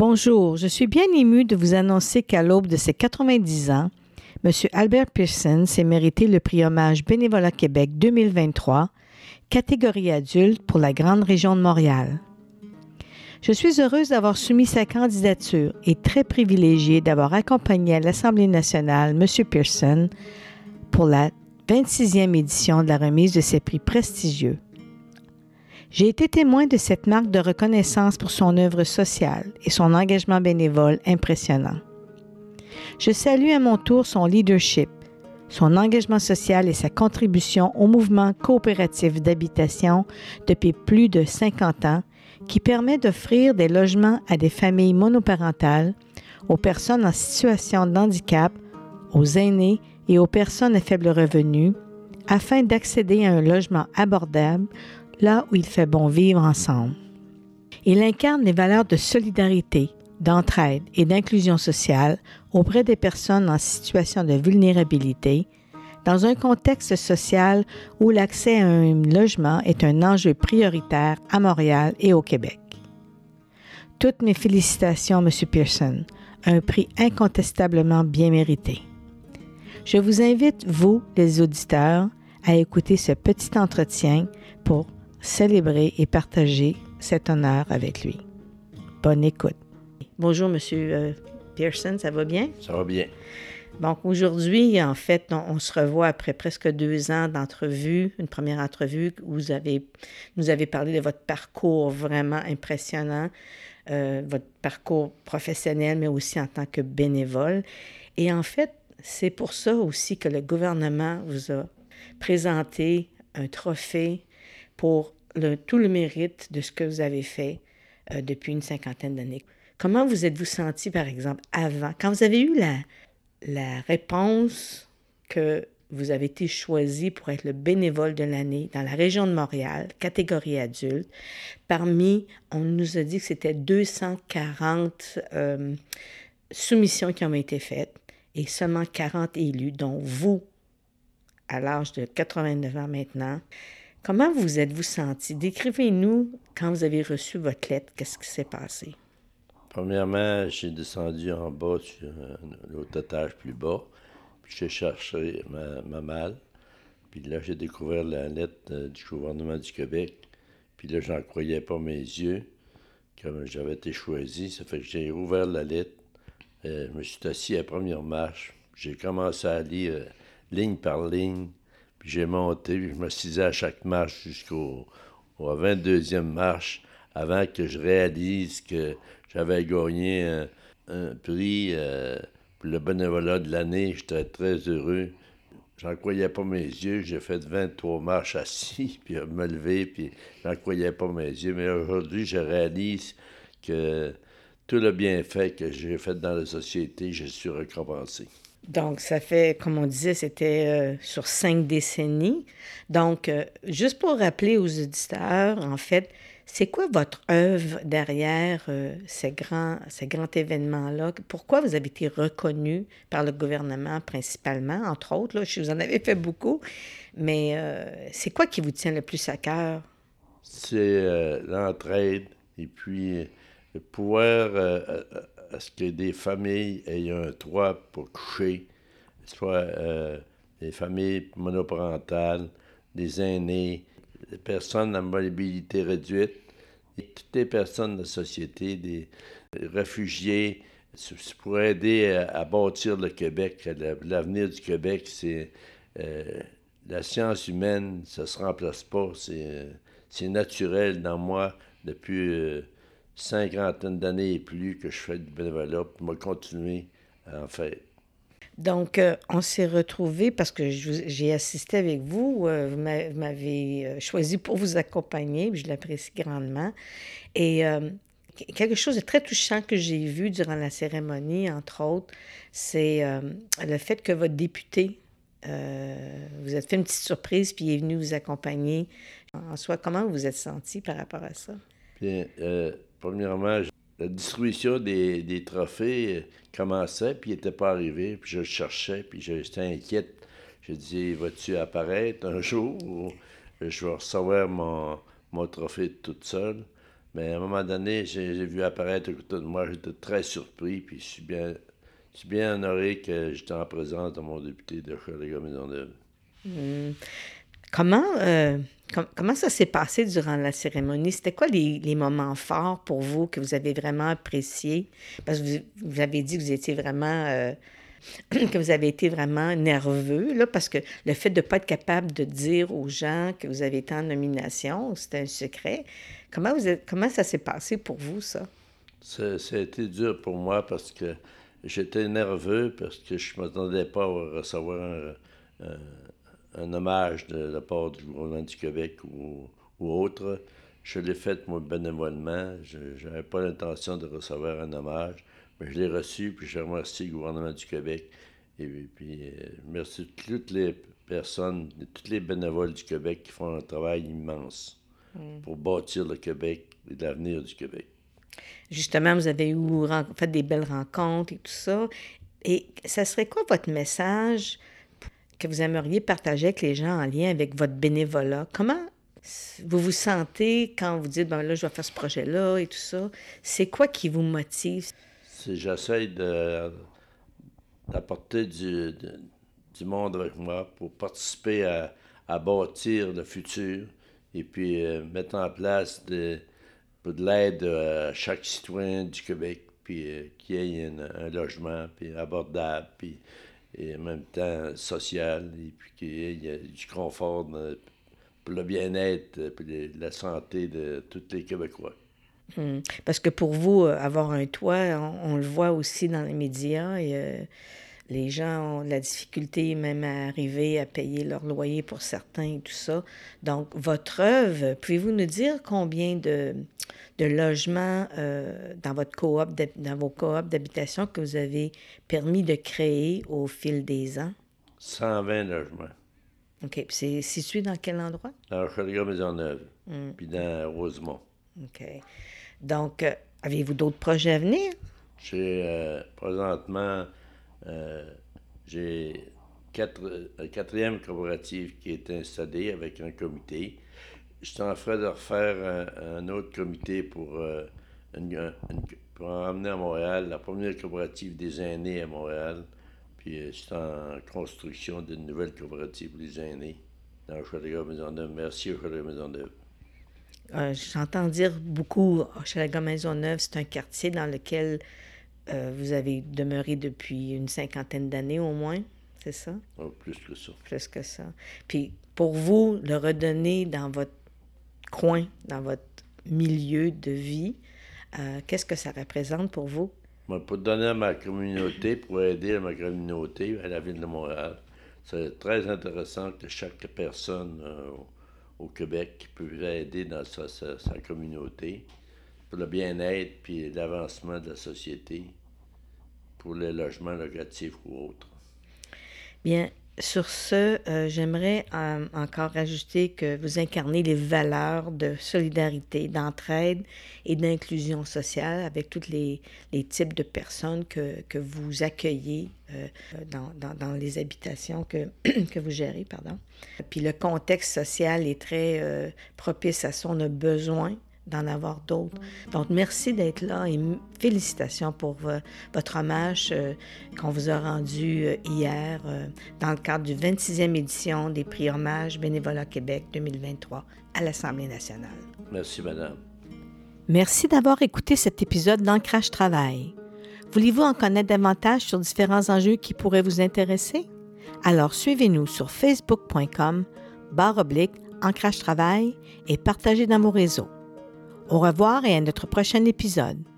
Bonjour, je suis bien ému de vous annoncer qu'à l'aube de ses 90 ans, M. Albert Pearson s'est mérité le prix Hommage Bénévolat Québec 2023, catégorie adulte pour la Grande Région de Montréal. Je suis heureuse d'avoir soumis sa candidature et très privilégiée d'avoir accompagné à l'Assemblée nationale M. Pearson pour la 26e édition de la remise de ces prix prestigieux. J'ai été témoin de cette marque de reconnaissance pour son œuvre sociale et son engagement bénévole impressionnant. Je salue à mon tour son leadership, son engagement social et sa contribution au mouvement coopératif d'habitation depuis plus de 50 ans qui permet d'offrir des logements à des familles monoparentales, aux personnes en situation de handicap, aux aînés et aux personnes à faible revenu, afin d'accéder à un logement abordable là où il fait bon vivre ensemble. Il incarne les valeurs de solidarité, d'entraide et d'inclusion sociale auprès des personnes en situation de vulnérabilité, dans un contexte social où l'accès à un logement est un enjeu prioritaire à Montréal et au Québec. Toutes mes félicitations, M. Pearson, un prix incontestablement bien mérité. Je vous invite, vous, les auditeurs, à écouter ce petit entretien pour célébrer et partager cet honneur avec lui. Bonne écoute. Bonjour, Monsieur euh, Pearson, ça va bien? Ça va bien. Donc aujourd'hui, en fait, on, se revoit après presque deux ans d'entrevue, une première entrevue où vous avez, nous avez parlé de votre parcours vraiment impressionnant, euh, votre parcours professionnel, mais aussi en tant que bénévole. Et en fait, c'est pour ça aussi que le gouvernement vous a présenté un trophée pour tout le mérite de ce que vous avez fait euh, depuis une cinquantaine d'années. Comment vous êtes-vous senti, par exemple, avant, quand vous avez eu la, la réponse que vous avez été choisi pour être le bénévole de l'année dans la région de Montréal, catégorie adulte. Parmi, on nous a dit que c'était 240 euh, soumissions qui ont été faites et seulement 40 élus, dont vous, à l'âge de 89 ans maintenant. Comment vous êtes-vous senti? Décrivez-nous quand vous avez reçu votre lettre, qu'est-ce qui s'est passé? Premièrement, j'ai descendu en bas sur l'autre étage plus bas, puis j'ai cherché ma, malle. Puis là, j'ai découvert la lettre euh, du gouvernement du Québec. Puis là, j'en croyais pas mes yeux, comme j'avais été choisi. Ça fait que j'ai ouvert la lettre. Euh, je me suis assis à la première marche. J'ai commencé à lire euh, ligne par ligne puis j'ai monté, puis je suis à chaque marche jusqu'au 22e marche avant que je réalise que j'avais gagné un, prix euh, pour le bénévolat de l'année. J'étais très heureux. J'en croyais pas mes yeux. J'ai fait 23 marches assis, puis me lever, puis j'en croyais pas mes yeux. Mais aujourd'hui, je réalise que tout le bienfait que j'ai fait dans la société, je suis récompensé. Donc, ça fait, comme on disait, c'était euh, sur cinq décennies. Donc, euh, juste pour rappeler aux auditeurs, en fait, c'est quoi votre œuvre derrière euh, ces grands, ces grands événements-là? Pourquoi vous avez été reconnu par le gouvernement principalement, entre autres? Vous en avez fait beaucoup, mais c'est quoi qui vous tient le plus à cœur? C'est l'entraide et puis pouvoir à ce que des familles aient un toit pour coucher, soit euh, des familles monoparentales, des aînés, des personnes à mobilité réduite, et toutes les personnes de la société, des réfugiés, pour aider à, bâtir le Québec. L'avenir du Québec, c'est euh, la science humaine, ça ne se remplace pas. C'est naturel dans moi depuis euh, cinquantaine d'années et plus que je fais du bénévolat, pour me continuer à en faire. Donc, euh, on s'est retrouvés parce que j'ai assisté avec vous. Euh, vous m'avez euh, choisi pour vous accompagner, je l'apprécie grandement. Et quelque chose de très touchant que j'ai vu durant la cérémonie, entre autres, c'est le fait que votre député vous êtes fait une petite surprise puis il est venu vous accompagner. En soi, comment vous vous êtes senti par rapport à ça? Bien, premièrement, la distribution des, trophées euh, commençait, puis n'était pas arrivé, puis je cherchais, puis j'étais inquiète. Je disais, vas-tu apparaître un jour ou je vais recevoir mon, mon trophée toute seule? Mais à un moment donné, j'ai vu apparaître de moi, j'étais très surpris, puis je suis bien, je suis bien honoré que j'étais en présence de mon député de Maisonneuve. Mmh. Comment, euh, comment ça s'est passé durant la cérémonie? C'était quoi les, moments forts pour vous que vous avez vraiment appréciés? Parce que vous, avez dit que vous étiez vraiment... Euh, que vous avez été vraiment nerveux, là, parce que le fait de ne pas être capable de dire aux gens que vous avez été en nomination, c'était un secret. Comment, vous comment ça s'est passé pour vous, ça? ça? a été dur pour moi parce que j'étais nerveux, parce que je ne m'attendais pas à recevoir un hommage de la part du gouvernement du Québec ou, autre. Je l'ai fait, moi, bénévolement. Je n'avais pas l'intention de recevoir un hommage, mais je l'ai reçu, puis je remercie le gouvernement du Québec. Et puis, euh, merci toutes les personnes, toutes les bénévoles du Québec qui font un travail immense mm. pour bâtir le Québec et l'avenir du Québec. Justement, vous avez eu, fait des belles rencontres et tout ça. Et ça serait quoi votre message que vous aimeriez partager avec les gens en lien avec votre bénévolat. Comment vous vous sentez quand vous dites, ben là, je vais faire ce projet-là et tout ça? C'est quoi qui vous motive? J'essaie d'apporter du, du, monde avec moi pour participer à, bâtir le futur et puis euh, mettre en place de, de l'aide à chaque citoyen du Québec, puis euh, ait un logement, puis abordable, puis et en même temps social, et puis qu'il y ait du confort pour le bien-être et la santé de tous les Québécois. Hmm. Parce que pour vous, euh, avoir un toit, on, le voit aussi dans les médias, euh, les gens ont de la difficulté même à arriver à payer leur loyer pour certains et tout ça. Donc, votre œuvre, pouvez-vous nous dire combien de, de logements euh, dans, votre coop, dans vos coops d'habitation que vous avez permis de créer au fil des ans? 120 logements. OK. Puis c'est situé dans quel endroit? Dans Chaliga-Maisonneuve, hmm. puis dans Rosemont. OK. Donc, euh, avez-vous d'autres projets à venir? J'ai euh, présentement, j'ai quatre, quatrième coopérative qui est installée avec un comité je suis en train de refaire un, autre comité pour, euh, pour emmener à Montréal la première coopérative des aînés à Montréal. Puis euh, suis en construction d'une nouvelle coopérative pour les aînés dans Chalaga Maisonneuve. Merci Chalaga Maisonneuve. Euh, J'entends dire beaucoup Chalaga Maisonneuve, c'est un quartier dans lequel euh, vous avez demeuré depuis une cinquantaine d'années au moins, c'est ça? Oh, plus que ça. Plus que ça. Puis pour vous, le redonner dans votre coin, dans votre milieu de vie. Euh, qu'est-ce que ça représente pour vous? pour donner à ma communauté, pour aider à ma communauté, à la ville de Montréal, c'est très intéressant que chaque personne euh, au Québec puisse aider dans sa, communauté pour le bien-être puis l'avancement de la société, pour les logements locatifs ou autres. Bien, sur ce, euh, j'aimerais euh, encore ajouter que vous incarnez les valeurs de solidarité, d'entraide et d'inclusion sociale avec tous les, types de personnes que, que vous accueillez euh, dans, dans, les habitations que, que vous gérez. Pardon. Puis le contexte social est très propice à ça. On a besoin d'en avoir d'autres. Donc, merci d'être là et félicitations pour euh, votre hommage euh, qu'on vous a rendu euh, hier dans le cadre du 26e édition des prix Hommage Bénévolat Québec 2023 à l'Assemblée nationale. Merci, Madame. Merci d'avoir écouté cet épisode d'Ancrage Travail. Voulez-vous en connaître davantage sur différents enjeux qui pourraient vous intéresser? Alors suivez-nous sur facebook.com barre oblique Ancrage Travail et partagez dans vos réseaux. Au revoir et à notre prochain épisode.